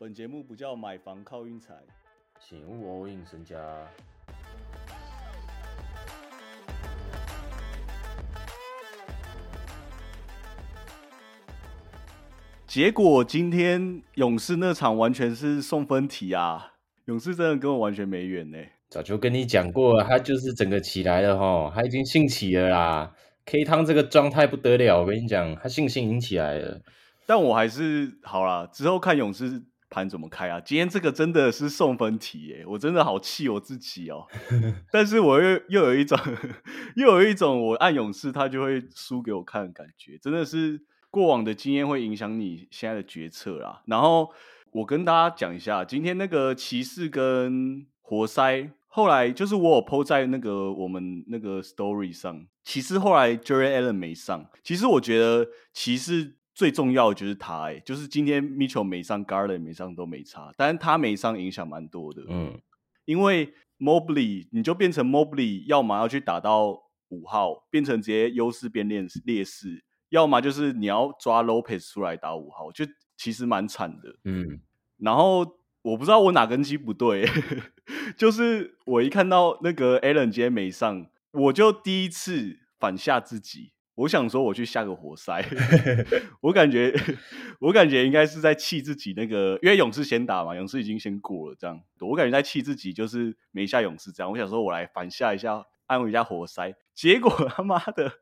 本节目不叫买房靠运财，请勿 all in 身家。结果今天勇士那场完全是送分题啊！勇士真的跟我完全没缘呢、早就跟你讲过了，他就是整个起来了哈，他已经兴起了啦。K 汤这个状态不得了，我跟你讲，他信心已经起来了。但我还是好啦，之后看勇士盘怎么开啊！今天这个真的是送分题耶、我真的好气我自己哦。但是我又又有一种 又有一种我按勇士他就会输给我看的感觉，真的是过往的经验会影响你现在的决策啦。然后我跟大家讲一下，今天那个骑士跟活塞。后来就是我有 PO 在那个我们那个 story 上，骑士后来 Jerry Allen 没上。其实我觉得骑士最重要的就是他、欸，就是今天 Mitchell 没上，Garland 没上都没差，但是他没上影响蛮多的。嗯，因为 Mobley 你就变成 Mobley，要么要去打到五号，变成直接优势变劣劣势，要么就是你要抓 Lopez 出来打五号，就其实蛮惨的。嗯，然后我不知道我哪根筋不对，就是我一看到那个 Allen 今天没上，我就第一次反下自己。我想说我去下个活塞，我感觉我感觉应该是在气自己那个，因为勇士先打嘛，勇士已经先过了，这样我感觉在气自己，就是没下勇士这样。我想说我来反下一下，安慰一下活塞，结果他妈的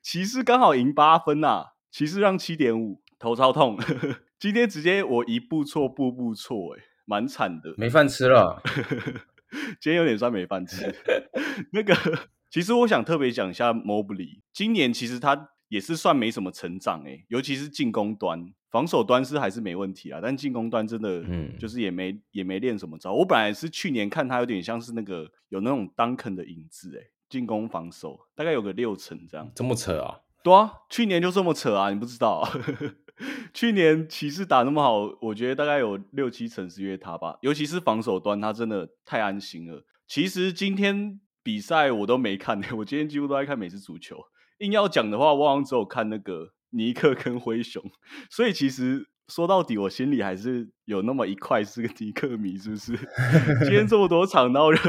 骑士刚好赢八分呐、骑士让七点五，头超痛。今天直接我一步错步步错，哎，蛮惨的。没饭吃了。今天有点算没饭吃。那个，其实我想特别讲一下 Mobley，今年其实他也是算没什么成长诶，尤其是进攻端，防守端是还是没问题啊，但进攻端真的，嗯就是也没也没练什么招。我本来是去年看他有点像是那个有那种 Duncan 的影子诶，进攻防守大概有个六成这样。这么扯啊？对啊，去年就这么扯啊，你不知道、啊？去年骑士打那么好，我觉得大概有六七成是因为他吧，尤其是防守端，他真的太安心了。其实今天比赛我都没看，我今天几乎都在看美式足球。硬要讲的话，我好像只有看那个尼克跟灰熊，所以其实说到底，我心里还是有那么一块是个尼克迷，是不是？今天这么多场，然后就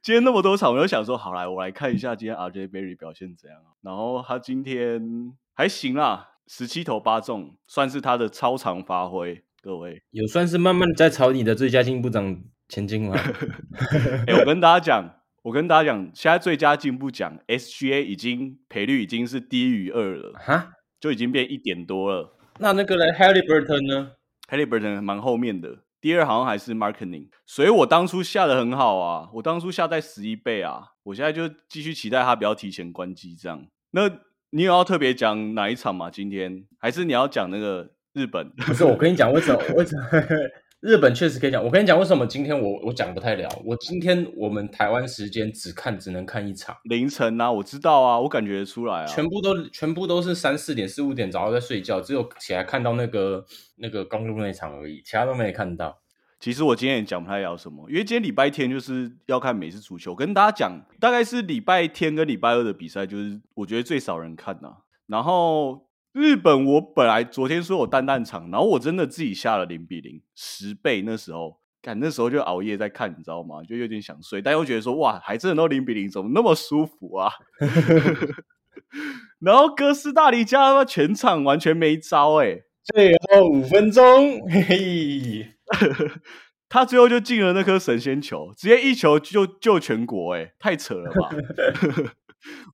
今天那么多场，我就想说，好来，我来看一下今天 RJ Berry 表现怎样啊。然后他今天还行啦，十七投八中，算是他的超常发挥。各位，有算是慢慢在朝你的最佳进步长前进吗？哎、我跟大家讲，我跟大家讲，现在最佳进步奖 SGA 已经赔率已经是低于二了，哈？就已经变一点多了。那那个嘞，Halliburton 呢？Halliburton 蛮后面的，第二好像还是 Marketing，所以我当初下的很好啊，我当初下在十一倍啊，我现在就继续期待他不要提前关机这样。那你有要特别讲哪一场吗？今天还是你要讲那个日本？不是，我跟你讲，为什么？为什么？日本确实可以讲。我跟你讲，为什么今天我我讲不太了？我今天我们台湾时间只看只能看一场，凌晨啊，我知道啊，我感觉得出来啊。全部都全部都是三四点、四五点，早上在睡觉，只有起来看到那个那个公路那场而已，其他都没看到。其实我今天也讲不太了什么，因为今天礼拜天就是要看美式足球。跟大家讲，大概是礼拜天跟礼拜二的比赛，就是我觉得最少人看呐、然后日本，我本来昨天说有蛋蛋场，然后我真的自己下了零比零十倍，那时候。干那时候就熬夜在看，你知道吗？就有点想睡，但又觉得说哇，还真的都零比零，怎么那么舒服啊？然后哥斯大黎加全场完全没招哎、最后五分钟，嘿嘿，他最后就进了那颗神仙球，直接一球就救全国、欸，太扯了吧！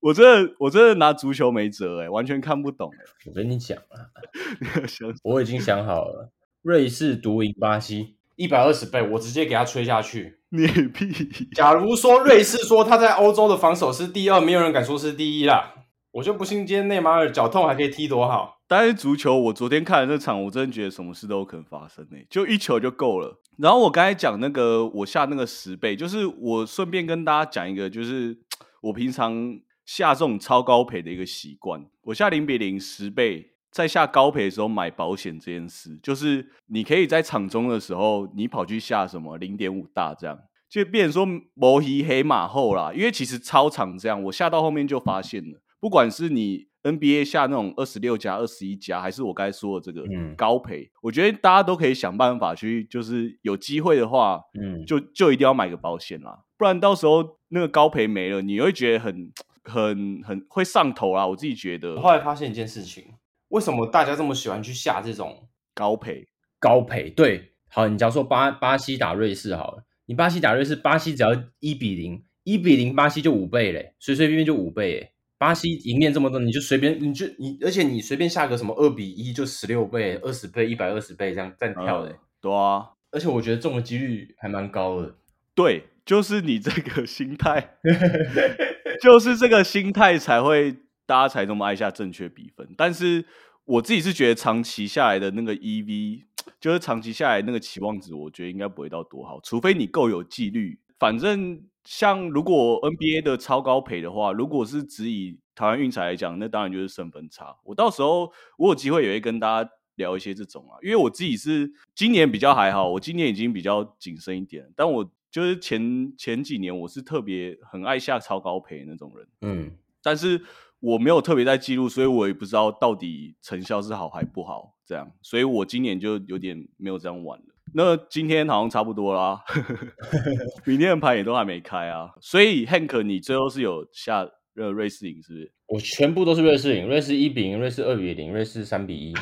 我真的我真的拿足球没辙哎、完全看不懂哎、我跟你讲啊，想我已经想好了，瑞士独赢巴西一百二十倍，我直接给他吹下去。你屁！假如说瑞士说他在欧洲的防守是第二，没有人敢说是第一啦。我就不信今天内马尔脚痛还可以踢多好。但是足球，我昨天看了那场，我真的觉得什么事都有可能发生诶、就一球就够了。然后我刚才讲那个，我下那个十倍，就是我顺便跟大家讲一个，就是 我平常下这种超高赔的一个习惯。我下零比零十倍，在下高赔的时候买保险这件事，就是你可以在场中的时候，你跑去下什么零点五大这样。就变成说摩西黑马后啦，因为其实超长这样，我下到后面就发现了，不管是你 NBA 下那种二十六加、二十一加，还是我刚才说的这个嗯高赔，我觉得大家都可以想办法去，就是有机会的话，嗯，就就一定要买个保险啦，不然到时候那个高赔没了，你会觉得很很很会上头啦。我自己觉得我后来发现一件事情，为什么大家这么喜欢去下这种高赔，高赔？对，好，你假如说巴巴西打瑞士好了，你巴西打瑞士，巴西只要一比零，一比零，巴西就五倍嘞，随随便便就五倍诶。巴西赢面这么多，你就随便你就你，而且你随便下个什么二比一就十六倍、二十倍、一百二十倍这样这样跳的、嗯对啊，而且我觉得中的几率还蛮高的。对，就是你这个心态，就是这个心态才会大家才那么爱下正确比分。但是我自己是觉得长期下来的那个 EV，就是长期下来那个期望值，我觉得应该不会到多好，除非你够有纪律。反正像如果 NBA 的超高赔的话，如果是只以台湾运彩来讲，那当然就是胜分差。我到时候我有机会也会跟大家聊一些这种啊，因为我自己是今年比较还好，我今年已经比较谨慎一点，但我就是前前几年我是特别很爱下超高赔那种人，嗯，但是我没有特别在记录，所以我也不知道到底成效是好还不好，这样，所以我今年就有点没有这样玩了。那今天好像差不多啦，明天的盘也都还没开啊，所以 Hank 你最后是有下呃瑞士赢是不是？我全部都是瑞士赢，瑞士一比零，瑞士二比零，瑞士三比一，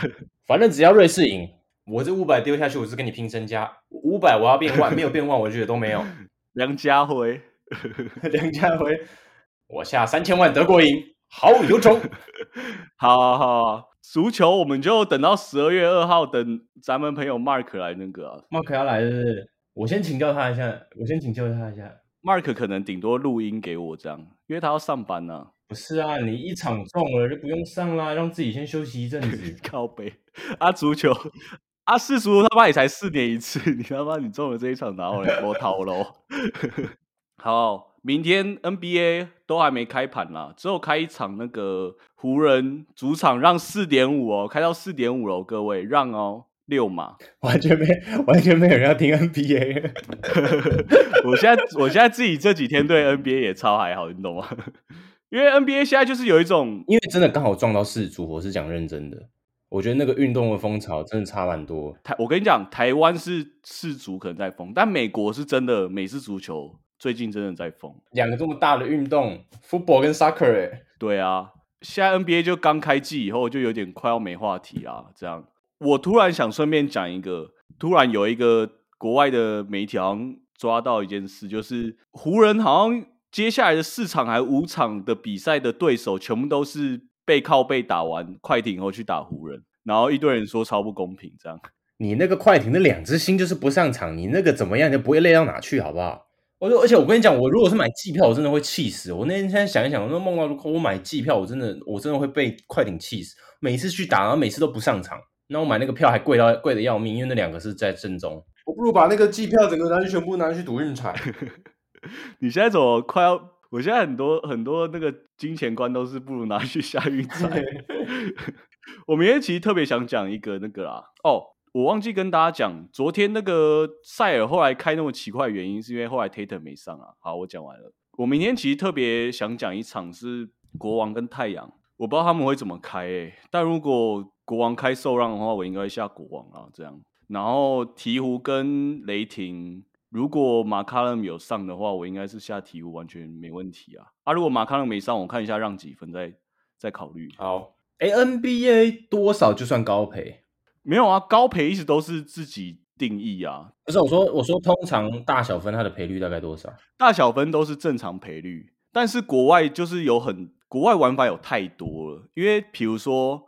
反正只要瑞士赢，我这五百丢下去，我是跟你拼身家，五百我要变万，没有变万，我就觉得都没有。梁家辉，梁家辉，我下三千万德国赢，好有种。好好好啊，足球我们就等到十二月二号，等咱们朋友 Mark 来那个、啊、Mark 要来是不是？我先请教他一下，我先请教他一下。，Mark 可能顶多录音给我这样，因为他要上班呢、不是啊，你一场中了就不用上啦，让自己先休息一阵子。靠背啊，足球啊，世足他妈也才四年一次，你他妈你中了这一场，然后嘞，我逃喽。好，明天 NBA 都还没开盘啦，只有开一场那个湖人主场让四点五哦，开到四点五喽，各位让哦，六码。完全没，完全没有人要听 NBA。我现在我现在自己这几天对 NBA 也超还好，你懂吗？因为 NBA 现在就是有一种因为真的刚好撞到四足，我是讲认真的。我觉得那个运动的风潮真的差蛮多。台，我跟你讲，台湾是世足可能在疯，但美国是真的美式足球最近真的在疯。两个这么大的运动，football 跟 soccer，哎，对啊，现在 NBA 就刚开季以后就有点快要没话题啊。这样，我突然想顺便讲一个，突然有一个国外的媒体好像抓到一件事，就是湖人好像接下来的四场还五场的比赛的对手全部都是背靠背打完快艇后去打湖人，然后一堆人说超不公平，这样。你那个快艇的两只星就是不上场，你那个怎么样，你就不会累到哪去，好不好？我就而且我跟你讲，我如果是买季票，我真的会气死。我那天现在想一想，我说梦到如果我买季票，我真的我真的会被快艇气死。每次去打，然后每次都不上场，那我买那个票还贵到贵的要命，因为那两个是在正中。我不如把那个季票整个拿去全部拿去赌运彩。你现在怎么快要？我现在很多很多那个金钱观都是不如拿去下运 彩。我明天其实特别想讲一个那个啦，哦，我忘记跟大家讲，昨天那个塞尔后来开那么奇怪的原因，是因为后来 Tatum 没上啊。好，我讲完了。我明天其实特别想讲一场是国王跟太阳，我不知道他们会怎么开诶、但如果国王开受让的话，我应该会下国王啊，这样。然后鹈鹕跟雷霆，如果马卡勒姆有上的话，我应该是下鹈鹕，完全没问题啊。啊，如果马卡勒姆没上，我看一下让几分再再考虑。好，哎，NBA 多少就算高赔？没有啊，高赔一直都是自己定义啊，不是我说，我说通常大小分它的赔率大概多少？大小分都是正常赔率，但是国外就是有很国外玩法有太多了，因为比如说，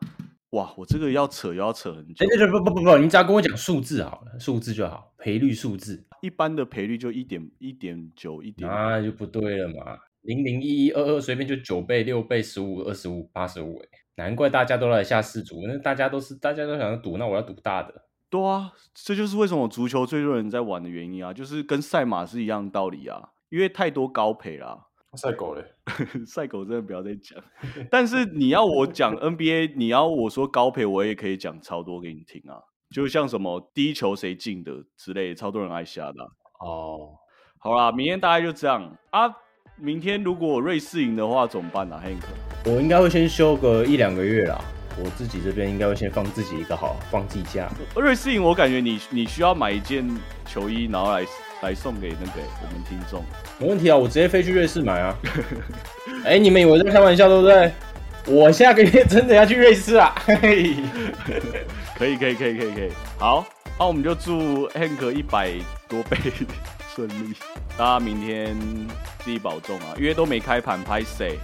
哇，我这个要扯又要扯很久哎，，对对不不不不，你只要跟我讲数字好了，数字就好，赔率数字，一般的赔率就一点一点九一点，那就不对了嘛。零零一一二二随便就九倍、六倍、十五、二十五、八十五，哎，难怪大家都来下四组，那大家都是大家都想要赌，那我要赌大的。对啊，这就是为什么足球最多人在玩的原因啊，就是跟赛马是一样的道理啊，因为太多高赔啦。赛狗嘞，赛狗真的不要再讲，但是你要我讲 NBA，你要我说高赔，我也可以讲超多给你听啊，就像什么第一球谁进的之类，超多人爱下的啊、哦，好啦，明天大概就这样啊。明天如果瑞士赢的话怎么办呢？Hank，我应该会先休个一两个月啦。我自己这边应该会先放自己一个好放自己假。瑞士赢，我感觉你你需要买一件球衣，然后来来送给那个我们听众。没问题啊，我直接飞去瑞士买啊。哎，你们以为在开玩笑对不对？我下个月真的要去瑞士啊！可以，可以，可以，可以，可以，可以。好，那我们就祝 Hank 一百多倍顺利。大家明天自己保重啊，因为都没开盘，拍谁？